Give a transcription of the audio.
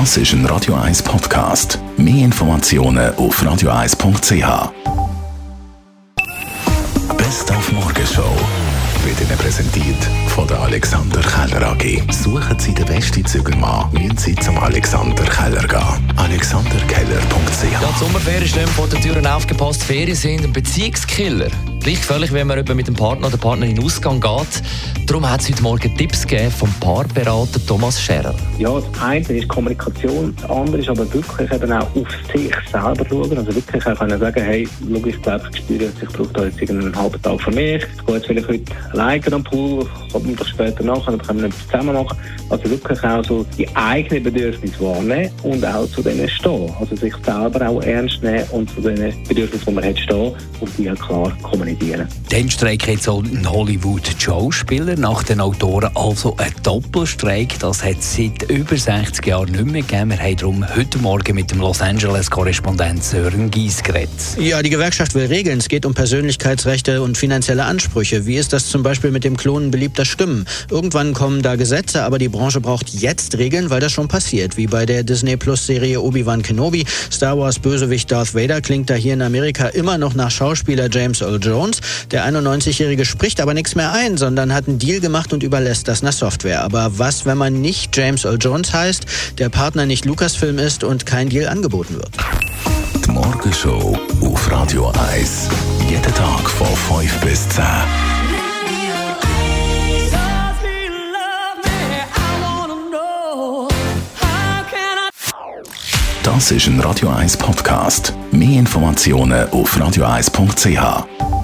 Das ist ein Radio 1 Podcast. Mehr Informationen auf radio1.ch. Best auf Morgenshow wird Ihnen präsentiert von der Alexander Keller AG. Suchen Sie den besten Zügelmann, müssen Sie zum Alexander Keller gehen. AlexanderKeller.ch Ja, die Sommerferien stehen vor der Tür aufgepasst. Ferien sind ein Beziehungskiller. Gleich völlig, wenn man mit dem Partner oder Partnerin in Ausgang geht. Darum hat es heute Morgen Tipps gegeben vom Paarberater Thomas Scherer. Ja, das eine ist Kommunikation, das andere ist aber wirklich eben auch auf sich selber schauen. Also wirklich auch können sagen, hey, schau, ich glaube, ich spüre jetzt, ich brauche da jetzt einen halben Tag für mich. Ich gehe jetzt vielleicht heute alleine am Pool, komme doch später nach, dann können wir etwas zusammen machen. Also wirklich auch so die eigenen Bedürfnisse wahrnehmen und auch zu denen stehen. Also sich selber auch ernst nehmen und zu den Bedürfnissen, die man hat, stehen und die auch klar kommunizieren. Dann streikt jetzt auch ein Hollywood-Schauspieler nach den Autoren also ein Doppelstreik. Das hat es seit über 60 Jahren nicht mehr gegeben. Wir haben darum heute Morgen mit dem Los Angeles-Korrespondent Sören Gies geredet. Ja, die Gewerkschaft will Regeln. Es geht um Persönlichkeitsrechte und finanzielle Ansprüche. Wie ist das zum Beispiel mit dem Klonen beliebter Stimmen? Irgendwann kommen da Gesetze, aber die Branche braucht jetzt Regeln, weil das schon passiert. Wie bei der Disney Plus-Serie Obi-Wan Kenobi. Star Wars Bösewicht Darth Vader klingt da hier in Amerika immer noch nach Schauspieler James Earl Jones. Der 91-Jährige spricht aber nichts mehr ein, sondern hat einen Deal gemacht und überlässt das einer Software. Aber was, wenn man nicht James Earl Jones heißt, der Partner nicht Lucasfilm ist und kein Deal angeboten wird? Die Morgenshow auf Radio 1. Jeden Tag von 5 bis 10. Das ist ein Radio 1 Podcast. Mehr Informationen auf radio1.ch.